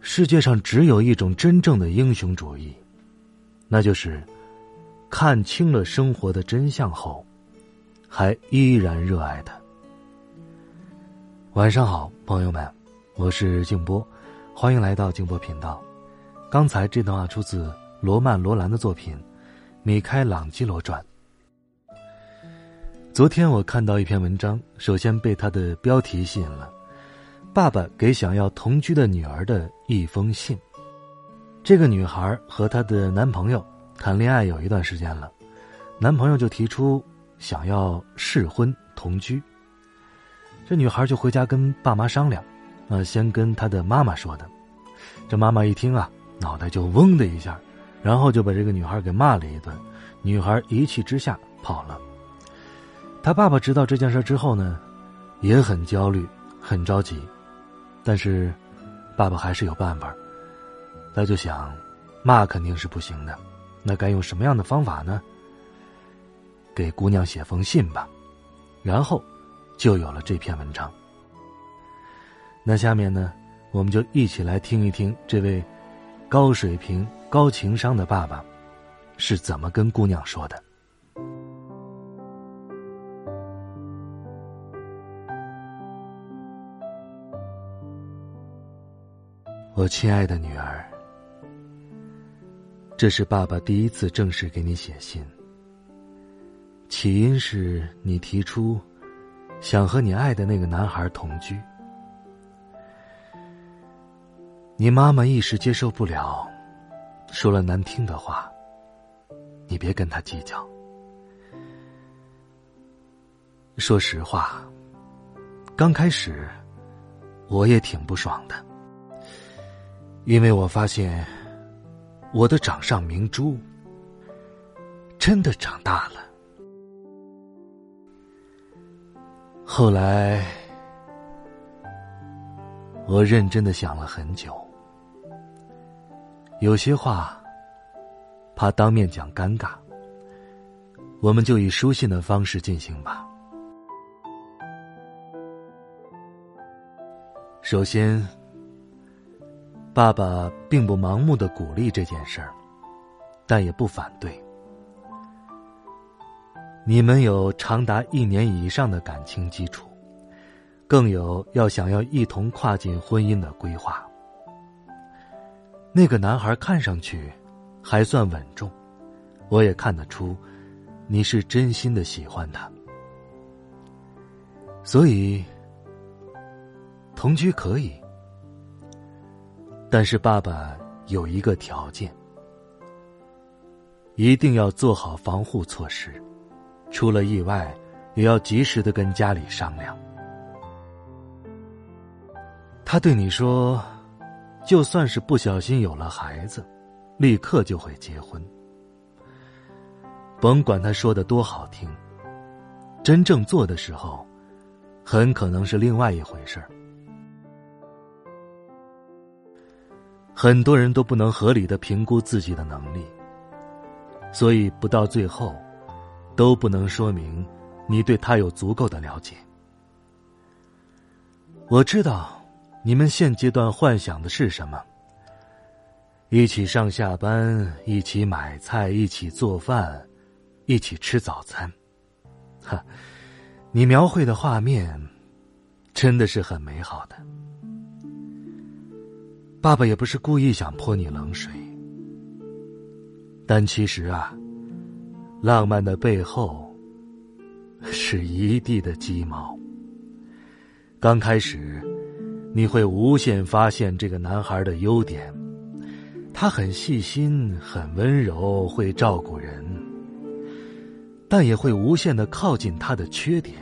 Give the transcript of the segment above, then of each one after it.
世界上只有一种真正的英雄主义，那就是看清了生活的真相后，还依然热爱它。晚上好，朋友们，我是静波，欢迎来到静波频道。刚才这段话出自罗曼·罗兰的作品《米开朗基罗传》。昨天我看到一篇文章，首先被它的标题吸引了。爸爸给想要同居的女儿的一封信。这个女孩和她的男朋友谈恋爱有一段时间了，男朋友就提出想要试婚同居。这女孩就回家跟爸妈商量，啊，先跟她的妈妈说的。这妈妈一听啊，脑袋就嗡的一下，然后就把这个女孩给骂了一顿。女孩一气之下跑了。他爸爸知道这件事之后呢，也很焦虑，很着急。但是，爸爸还是有办法。他就想，骂肯定是不行的，那该用什么样的方法呢？给姑娘写封信吧，然后就有了这篇文章。那下面呢，我们就一起来听一听这位高水平、高情商的爸爸是怎么跟姑娘说的。我亲爱的女儿，这是爸爸第一次正式给你写信。起因是你提出想和你爱的那个男孩同居，你妈妈一时接受不了，说了难听的话。你别跟他计较。说实话，刚开始我也挺不爽的。因为我发现，我的掌上明珠真的长大了。后来，我认真的想了很久，有些话怕当面讲尴尬，我们就以书信的方式进行吧。首先。爸爸并不盲目的鼓励这件事儿，但也不反对。你们有长达一年以上的感情基础，更有要想要一同跨进婚姻的规划。那个男孩看上去还算稳重，我也看得出你是真心的喜欢他，所以同居可以。但是爸爸有一个条件，一定要做好防护措施，出了意外也要及时的跟家里商量。他对你说，就算是不小心有了孩子，立刻就会结婚。甭管他说的多好听，真正做的时候，很可能是另外一回事儿。很多人都不能合理的评估自己的能力，所以不到最后，都不能说明你对他有足够的了解。我知道你们现阶段幻想的是什么：一起上下班，一起买菜，一起做饭，一起吃早餐。哈，你描绘的画面真的是很美好的。爸爸也不是故意想泼你冷水，但其实啊，浪漫的背后是一地的鸡毛。刚开始，你会无限发现这个男孩的优点，他很细心、很温柔、会照顾人，但也会无限的靠近他的缺点：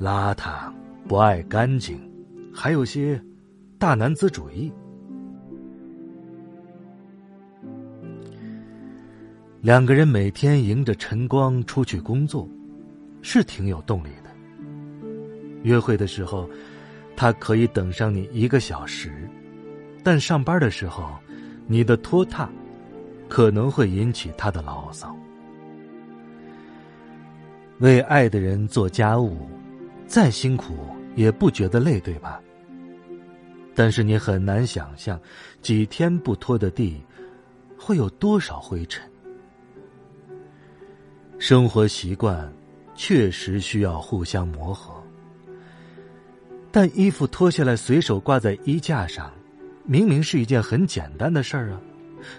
邋遢、不爱干净，还有些大男子主义。两个人每天迎着晨光出去工作，是挺有动力的。约会的时候，他可以等上你一个小时，但上班的时候，你的拖沓可能会引起他的牢骚。为爱的人做家务，再辛苦也不觉得累，对吧？但是你很难想象，几天不拖的地，会有多少灰尘。生活习惯确实需要互相磨合，但衣服脱下来随手挂在衣架上，明明是一件很简单的事儿啊，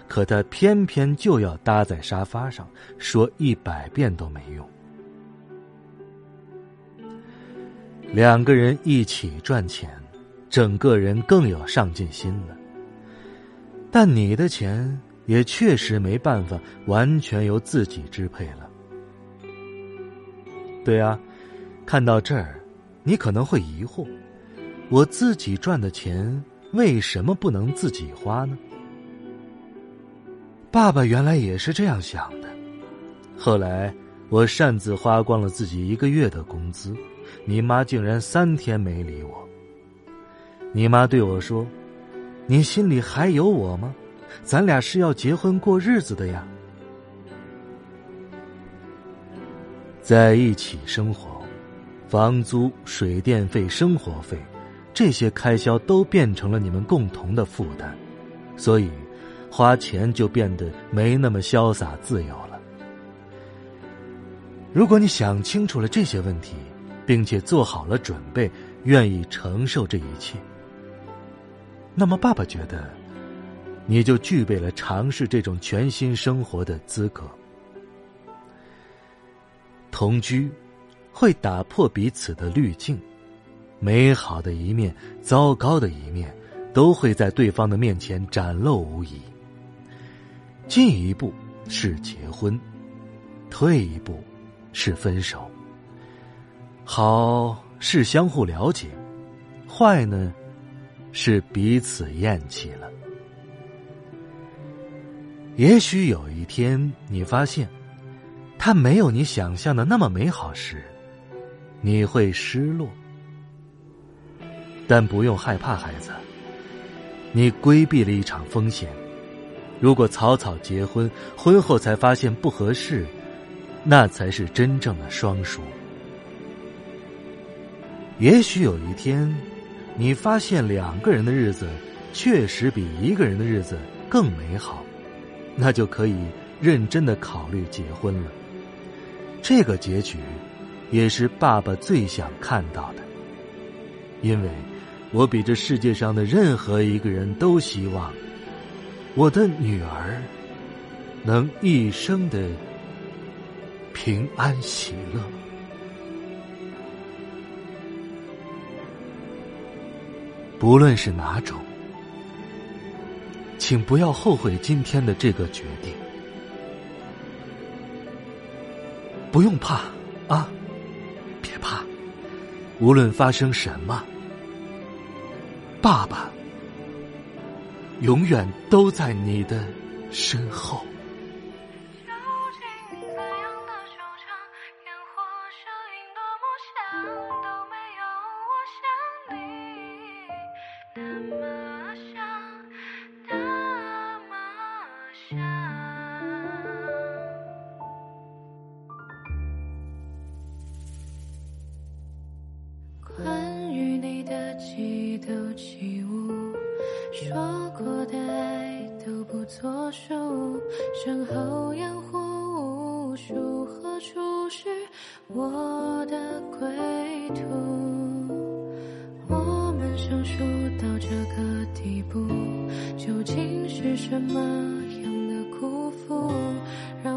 可他偏偏就要搭在沙发上，说一百遍都没用。两个人一起赚钱，整个人更有上进心了。但你的钱也确实没办法完全由自己支配了。对啊，看到这儿，你可能会疑惑：我自己赚的钱为什么不能自己花呢？爸爸原来也是这样想的。后来我擅自花光了自己一个月的工资，你妈竟然三天没理我。你妈对我说：“你心里还有我吗？咱俩是要结婚过日子的呀。”在一起生活，房租、水电费、生活费，这些开销都变成了你们共同的负担，所以花钱就变得没那么潇洒自由了。如果你想清楚了这些问题，并且做好了准备，愿意承受这一切，那么爸爸觉得，你就具备了尝试这种全新生活的资格。同居会打破彼此的滤镜，美好的一面、糟糕的一面都会在对方的面前展露无遗。进一步是结婚，退一步是分手。好是相互了解，坏呢是彼此厌弃了。也许有一天你发现。他没有你想象的那么美好时，你会失落。但不用害怕，孩子，你规避了一场风险。如果草草结婚，婚后才发现不合适，那才是真正的双输。也许有一天，你发现两个人的日子确实比一个人的日子更美好，那就可以认真的考虑结婚了。这个结局，也是爸爸最想看到的，因为我比这世界上的任何一个人都希望，我的女儿能一生的平安喜乐。不论是哪种，请不要后悔今天的这个决定。不用怕，啊，别怕，无论发生什么，爸爸永远都在你的身后。说过的爱都不作数，身后烟火无数，何处是我的归途？我们相处到这个地步，究竟是什么样的辜负？让